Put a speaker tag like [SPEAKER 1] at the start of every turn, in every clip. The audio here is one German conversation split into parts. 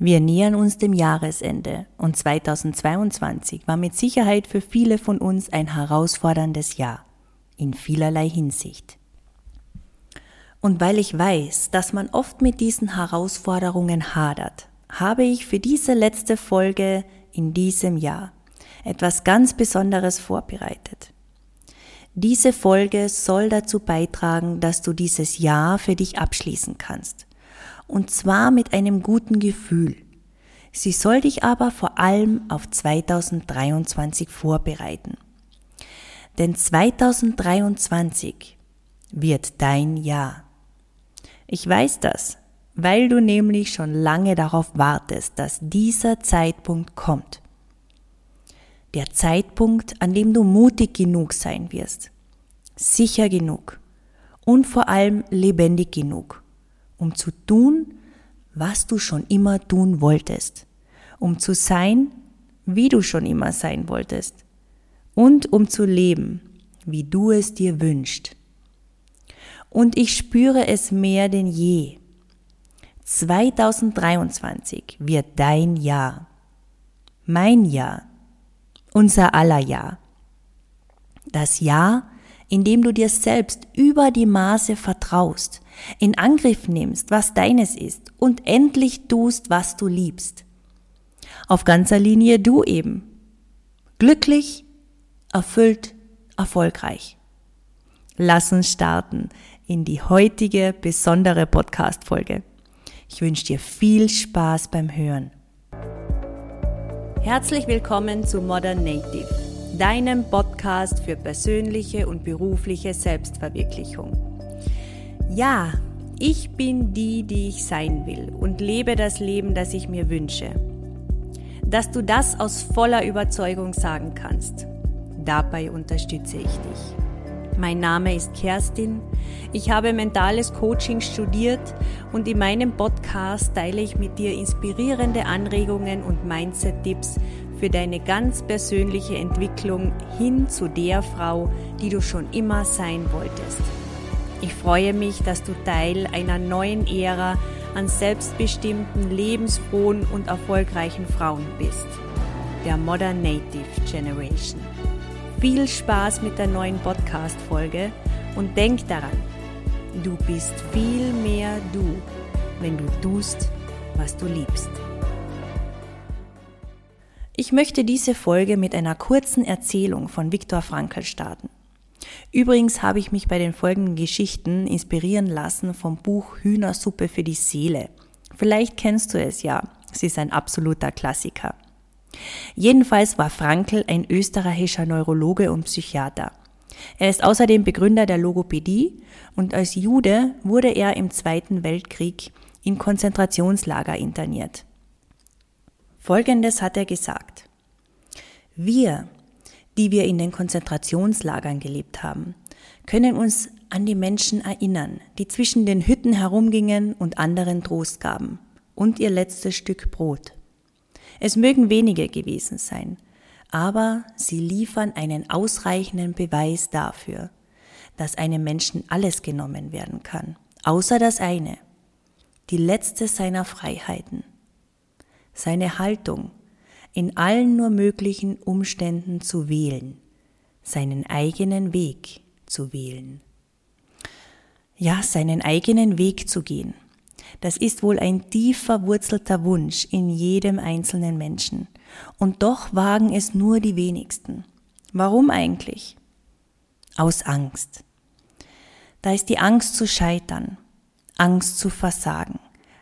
[SPEAKER 1] Wir nähern uns dem Jahresende und 2022 war mit Sicherheit für viele von uns ein herausforderndes Jahr in vielerlei Hinsicht. Und weil ich weiß, dass man oft mit diesen Herausforderungen hadert, habe ich für diese letzte Folge in diesem Jahr etwas ganz Besonderes vorbereitet. Diese Folge soll dazu beitragen, dass du dieses Jahr für dich abschließen kannst und zwar mit einem guten Gefühl. Sie soll dich aber vor allem auf 2023 vorbereiten. Denn 2023 wird dein Jahr. Ich weiß das, weil du nämlich schon lange darauf wartest, dass dieser Zeitpunkt kommt. Der Zeitpunkt, an dem du mutig genug sein wirst, sicher genug und vor allem lebendig genug, um zu tun, was du schon immer tun wolltest, um zu sein, wie du schon immer sein wolltest und um zu leben, wie du es dir wünschst. Und ich spüre es mehr denn je. 2023 wird dein Jahr, mein Jahr, unser aller Jahr. Das Jahr, in dem du dir selbst über die Maße vertraust, in Angriff nimmst, was deines ist und endlich tust, was du liebst. Auf ganzer Linie du eben. Glücklich, erfüllt, erfolgreich. Lass uns starten in die heutige besondere Podcast-Folge. Ich wünsche dir viel Spaß beim Hören. Herzlich willkommen zu Modern Native, deinem Podcast für persönliche und berufliche Selbstverwirklichung. Ja, ich bin die, die ich sein will und lebe das Leben, das ich mir wünsche. Dass du das aus voller Überzeugung sagen kannst. Dabei unterstütze ich dich. Mein Name ist Kerstin. Ich habe mentales Coaching studiert und in meinem Podcast teile ich mit dir inspirierende Anregungen und Mindset-Tipps für deine ganz persönliche Entwicklung hin zu der Frau, die du schon immer sein wolltest. Ich freue mich, dass du Teil einer neuen Ära an selbstbestimmten, lebensfrohen und erfolgreichen Frauen bist. Der Modern Native Generation. Viel Spaß mit der neuen Podcast-Folge und denk daran, du bist viel mehr du, wenn du tust, was du liebst. Ich möchte diese Folge mit einer kurzen Erzählung von Viktor Frankl starten. Übrigens habe ich mich bei den folgenden Geschichten inspirieren lassen vom Buch Hühnersuppe für die Seele. Vielleicht kennst du es ja. Es ist ein absoluter Klassiker. Jedenfalls war Frankl ein österreichischer Neurologe und Psychiater. Er ist außerdem Begründer der Logopädie und als Jude wurde er im Zweiten Weltkrieg in Konzentrationslager interniert. Folgendes hat er gesagt. Wir, die wir in den Konzentrationslagern gelebt haben, können uns an die Menschen erinnern, die zwischen den Hütten herumgingen und anderen Trost gaben und ihr letztes Stück Brot. Es mögen wenige gewesen sein, aber sie liefern einen ausreichenden Beweis dafür, dass einem Menschen alles genommen werden kann, außer das eine, die letzte seiner Freiheiten, seine Haltung, in allen nur möglichen Umständen zu wählen, seinen eigenen Weg zu wählen. Ja, seinen eigenen Weg zu gehen. Das ist wohl ein tief verwurzelter Wunsch in jedem einzelnen Menschen. Und doch wagen es nur die wenigsten. Warum eigentlich? Aus Angst. Da ist die Angst zu scheitern, Angst zu versagen,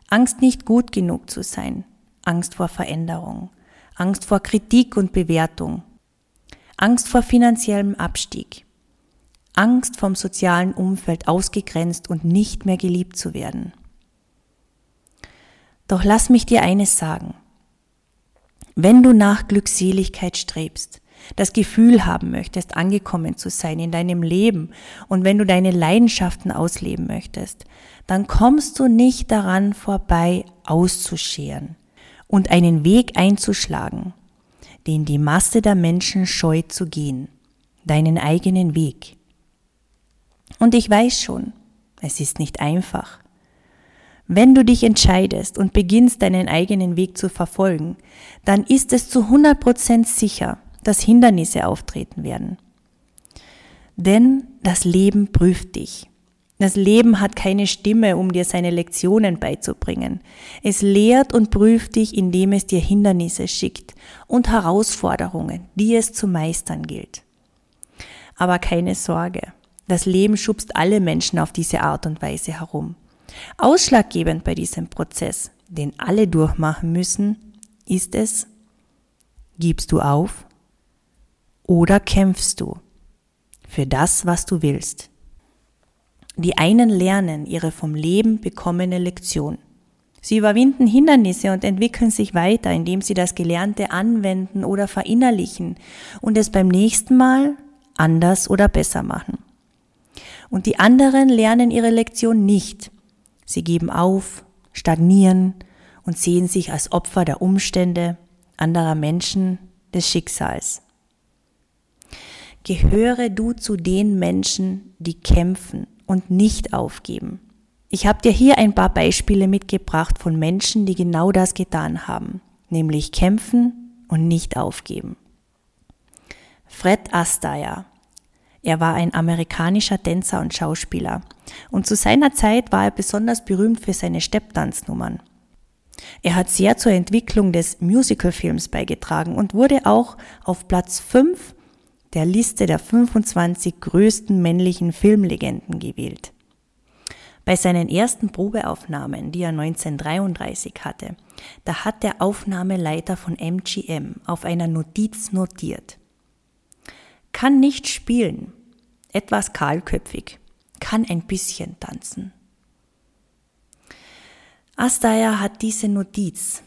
[SPEAKER 1] Angst nicht gut genug zu sein, Angst vor Veränderung, Angst vor Kritik und Bewertung, Angst vor finanziellem Abstieg, Angst vom sozialen Umfeld ausgegrenzt und nicht mehr geliebt zu werden. Doch lass mich dir eines sagen. Wenn du nach Glückseligkeit strebst, das Gefühl haben möchtest, angekommen zu sein in deinem Leben und wenn du deine Leidenschaften ausleben möchtest, dann kommst du nicht daran vorbei, auszuscheren, und einen Weg einzuschlagen, den die Masse der Menschen scheut zu gehen, deinen eigenen Weg. Und ich weiß schon, es ist nicht einfach. Wenn du dich entscheidest und beginnst deinen eigenen Weg zu verfolgen, dann ist es zu 100% sicher, dass Hindernisse auftreten werden. Denn das Leben prüft dich. Das Leben hat keine Stimme, um dir seine Lektionen beizubringen. Es lehrt und prüft dich, indem es dir Hindernisse schickt und Herausforderungen, die es zu meistern gilt. Aber keine Sorge, das Leben schubst alle Menschen auf diese Art und Weise herum. Ausschlaggebend bei diesem Prozess, den alle durchmachen müssen, ist es, gibst du auf oder kämpfst du für das, was du willst. Die einen lernen ihre vom Leben bekommene Lektion. Sie überwinden Hindernisse und entwickeln sich weiter, indem sie das Gelernte anwenden oder verinnerlichen und es beim nächsten Mal anders oder besser machen. Und die anderen lernen ihre Lektion nicht. Sie geben auf, stagnieren und sehen sich als Opfer der Umstände, anderer Menschen, des Schicksals. Gehöre du zu den Menschen, die kämpfen und nicht aufgeben. Ich habe dir hier ein paar Beispiele mitgebracht von Menschen, die genau das getan haben, nämlich kämpfen und nicht aufgeben. Fred Astaire. Er war ein amerikanischer Tänzer und Schauspieler und zu seiner Zeit war er besonders berühmt für seine Stepptanznummern. Er hat sehr zur Entwicklung des Musicalfilms beigetragen und wurde auch auf Platz 5 der Liste der 25 größten männlichen Filmlegenden gewählt. Bei seinen ersten Probeaufnahmen, die er 1933 hatte, da hat der Aufnahmeleiter von MGM auf einer Notiz notiert. Kann nicht spielen, etwas kahlköpfig, kann ein bisschen tanzen. Astaire hat diese Notiz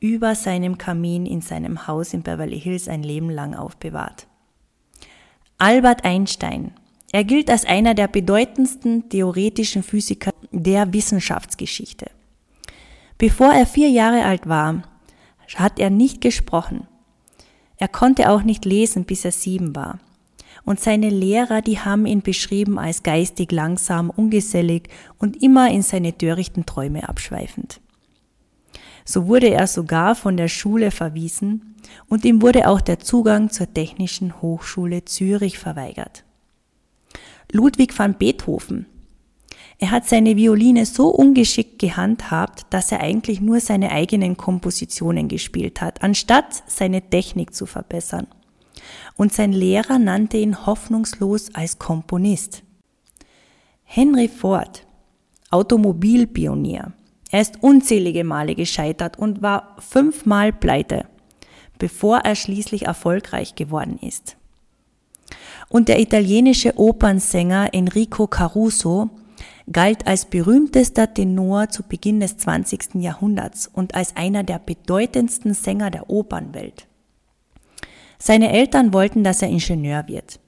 [SPEAKER 1] über seinem Kamin in seinem Haus in Beverly Hills ein Leben lang aufbewahrt. Albert Einstein. Er gilt als einer der bedeutendsten theoretischen Physiker der Wissenschaftsgeschichte. Bevor er vier Jahre alt war, hat er nicht gesprochen. Er konnte auch nicht lesen, bis er sieben war. Und seine Lehrer, die haben ihn beschrieben als geistig langsam, ungesellig und immer in seine törichten Träume abschweifend. So wurde er sogar von der Schule verwiesen und ihm wurde auch der Zugang zur Technischen Hochschule Zürich verweigert. Ludwig van Beethoven. Er hat seine Violine so ungeschickt gehandhabt, dass er eigentlich nur seine eigenen Kompositionen gespielt hat, anstatt seine Technik zu verbessern. Und sein Lehrer nannte ihn hoffnungslos als Komponist. Henry Ford, Automobilpionier. Er ist unzählige Male gescheitert und war fünfmal pleite, bevor er schließlich erfolgreich geworden ist. Und der italienische Opernsänger Enrico Caruso galt als berühmtester Tenor zu Beginn des 20. Jahrhunderts und als einer der bedeutendsten Sänger der Opernwelt. Seine Eltern wollten, dass er Ingenieur wird.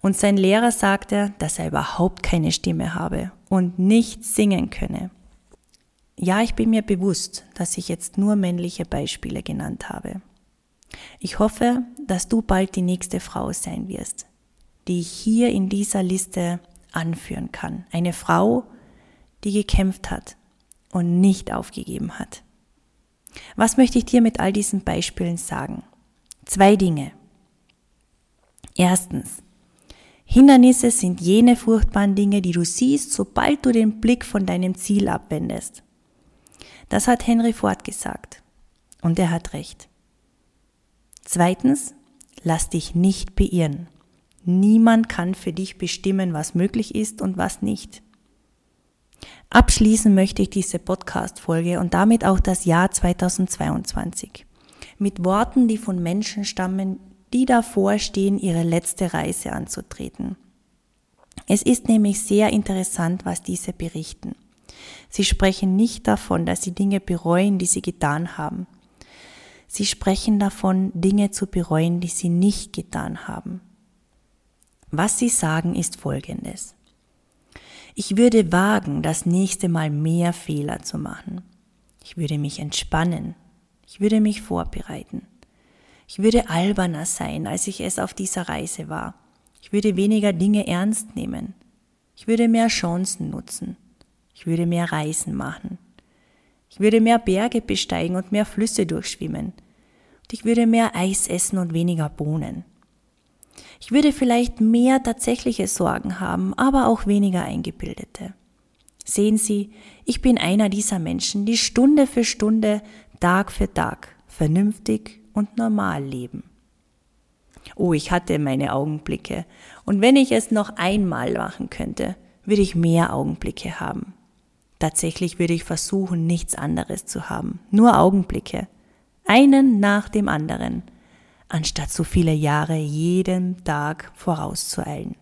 [SPEAKER 1] Und sein Lehrer sagte, dass er überhaupt keine Stimme habe und nicht singen könne. Ja, ich bin mir bewusst, dass ich jetzt nur männliche Beispiele genannt habe. Ich hoffe, dass du bald die nächste Frau sein wirst, die ich hier in dieser Liste anführen kann. Eine Frau, die gekämpft hat und nicht aufgegeben hat. Was möchte ich dir mit all diesen Beispielen sagen? Zwei Dinge. Erstens, Hindernisse sind jene furchtbaren Dinge, die du siehst, sobald du den Blick von deinem Ziel abwendest. Das hat Henry Ford gesagt. Und er hat recht. Zweitens, lass dich nicht beirren. Niemand kann für dich bestimmen, was möglich ist und was nicht. Abschließen möchte ich diese Podcast-Folge und damit auch das Jahr 2022 mit Worten, die von Menschen stammen, die davor stehen, ihre letzte Reise anzutreten. Es ist nämlich sehr interessant, was diese berichten. Sie sprechen nicht davon, dass sie Dinge bereuen, die sie getan haben. Sie sprechen davon, Dinge zu bereuen, die sie nicht getan haben. Was sie sagen, ist Folgendes. Ich würde wagen, das nächste Mal mehr Fehler zu machen. Ich würde mich entspannen. Ich würde mich vorbereiten. Ich würde alberner sein, als ich es auf dieser Reise war. Ich würde weniger Dinge ernst nehmen. Ich würde mehr Chancen nutzen. Ich würde mehr Reisen machen. Ich würde mehr Berge besteigen und mehr Flüsse durchschwimmen. Und ich würde mehr Eis essen und weniger Bohnen. Ich würde vielleicht mehr tatsächliche Sorgen haben, aber auch weniger eingebildete. Sehen Sie, ich bin einer dieser Menschen, die Stunde für Stunde, Tag für Tag vernünftig und normal leben. Oh, ich hatte meine Augenblicke. Und wenn ich es noch einmal machen könnte, würde ich mehr Augenblicke haben. Tatsächlich würde ich versuchen, nichts anderes zu haben. Nur Augenblicke. Einen nach dem anderen. Anstatt so viele Jahre jedem Tag vorauszueilen.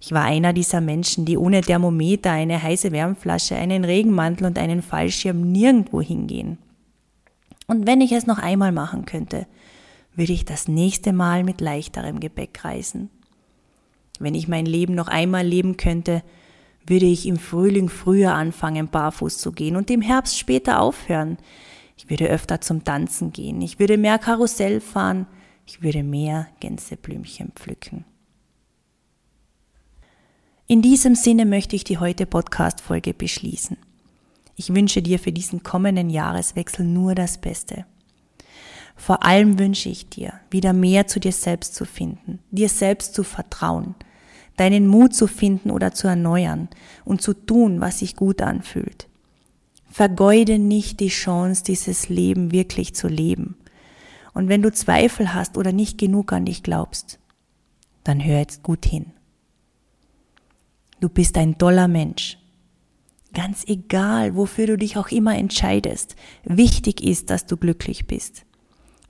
[SPEAKER 1] Ich war einer dieser Menschen, die ohne Thermometer, eine heiße Wärmflasche, einen Regenmantel und einen Fallschirm nirgendwo hingehen. Und wenn ich es noch einmal machen könnte, würde ich das nächste Mal mit leichterem Gepäck reisen. Wenn ich mein Leben noch einmal leben könnte, würde ich im Frühling früher anfangen, barfuß zu gehen und im Herbst später aufhören. Ich würde öfter zum Tanzen gehen, ich würde mehr Karussell fahren, ich würde mehr Gänseblümchen pflücken. In diesem Sinne möchte ich die heute Podcast-Folge beschließen. Ich wünsche dir für diesen kommenden Jahreswechsel nur das Beste. Vor allem wünsche ich dir, wieder mehr zu dir selbst zu finden, dir selbst zu vertrauen, deinen Mut zu finden oder zu erneuern und zu tun, was sich gut anfühlt. Vergeude nicht die Chance, dieses Leben wirklich zu leben. Und wenn du Zweifel hast oder nicht genug an dich glaubst, dann hör jetzt gut hin. Du bist ein toller Mensch. Ganz egal, wofür du dich auch immer entscheidest, wichtig ist, dass du glücklich bist.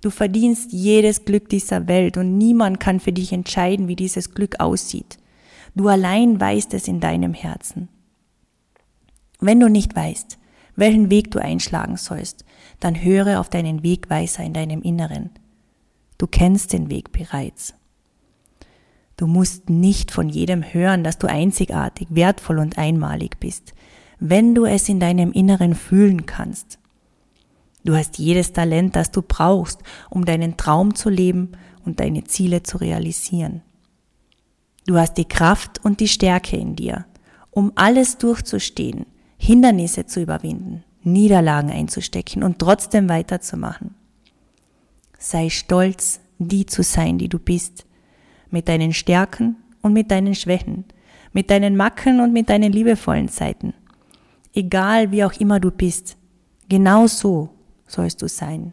[SPEAKER 1] Du verdienst jedes Glück dieser Welt und niemand kann für dich entscheiden, wie dieses Glück aussieht. Du allein weißt es in deinem Herzen. Wenn du nicht weißt, welchen Weg du einschlagen sollst, dann höre auf deinen Wegweiser in deinem Inneren. Du kennst den Weg bereits. Du musst nicht von jedem hören, dass du einzigartig, wertvoll und einmalig bist, wenn du es in deinem Inneren fühlen kannst. Du hast jedes Talent, das du brauchst, um deinen Traum zu leben und deine Ziele zu realisieren. Du hast die Kraft und die Stärke in dir, um alles durchzustehen, Hindernisse zu überwinden, Niederlagen einzustecken und trotzdem weiterzumachen. Sei stolz, die zu sein, die du bist, mit deinen Stärken und mit deinen Schwächen, mit deinen Macken und mit deinen liebevollen Seiten. Egal wie auch immer du bist, genau so sollst du sein.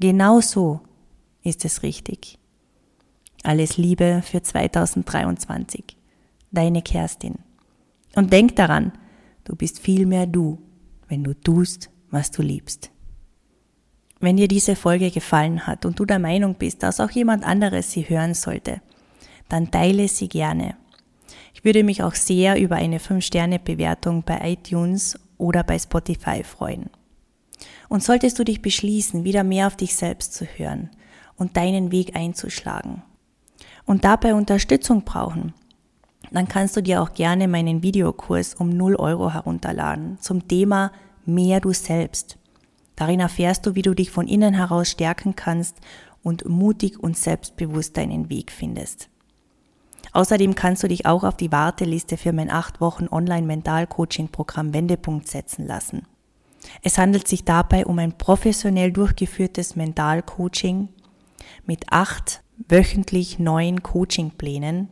[SPEAKER 1] Genau so ist es richtig. Alles Liebe für 2023. Deine Kerstin. Und denk daran, du bist viel mehr du, wenn du tust, was du liebst. Wenn dir diese Folge gefallen hat und du der Meinung bist, dass auch jemand anderes sie hören sollte, dann teile sie gerne. Ich würde mich auch sehr über eine 5-Sterne-Bewertung bei iTunes oder bei Spotify freuen. Und solltest du dich beschließen, wieder mehr auf dich selbst zu hören und deinen Weg einzuschlagen und dabei Unterstützung brauchen, dann kannst du dir auch gerne meinen Videokurs um 0 Euro herunterladen zum Thema Mehr du selbst. Darin erfährst du, wie du dich von innen heraus stärken kannst und mutig und selbstbewusst deinen Weg findest. Außerdem kannst du dich auch auf die Warteliste für mein 8 Wochen Online-Mental-Coaching-Programm Wendepunkt setzen lassen. Es handelt sich dabei um ein professionell durchgeführtes Mental-Coaching mit acht wöchentlich neuen Coachingplänen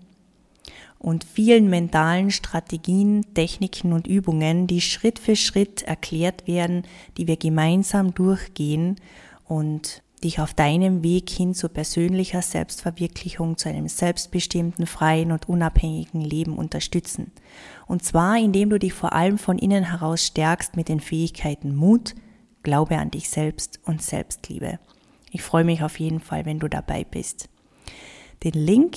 [SPEAKER 1] und vielen mentalen Strategien, Techniken und Übungen, die Schritt für Schritt erklärt werden, die wir gemeinsam durchgehen und dich auf deinem Weg hin zu persönlicher Selbstverwirklichung, zu einem selbstbestimmten, freien und unabhängigen Leben unterstützen. Und zwar, indem du dich vor allem von innen heraus stärkst mit den Fähigkeiten Mut, Glaube an dich selbst und Selbstliebe. Ich freue mich auf jeden Fall, wenn du dabei bist. Den Link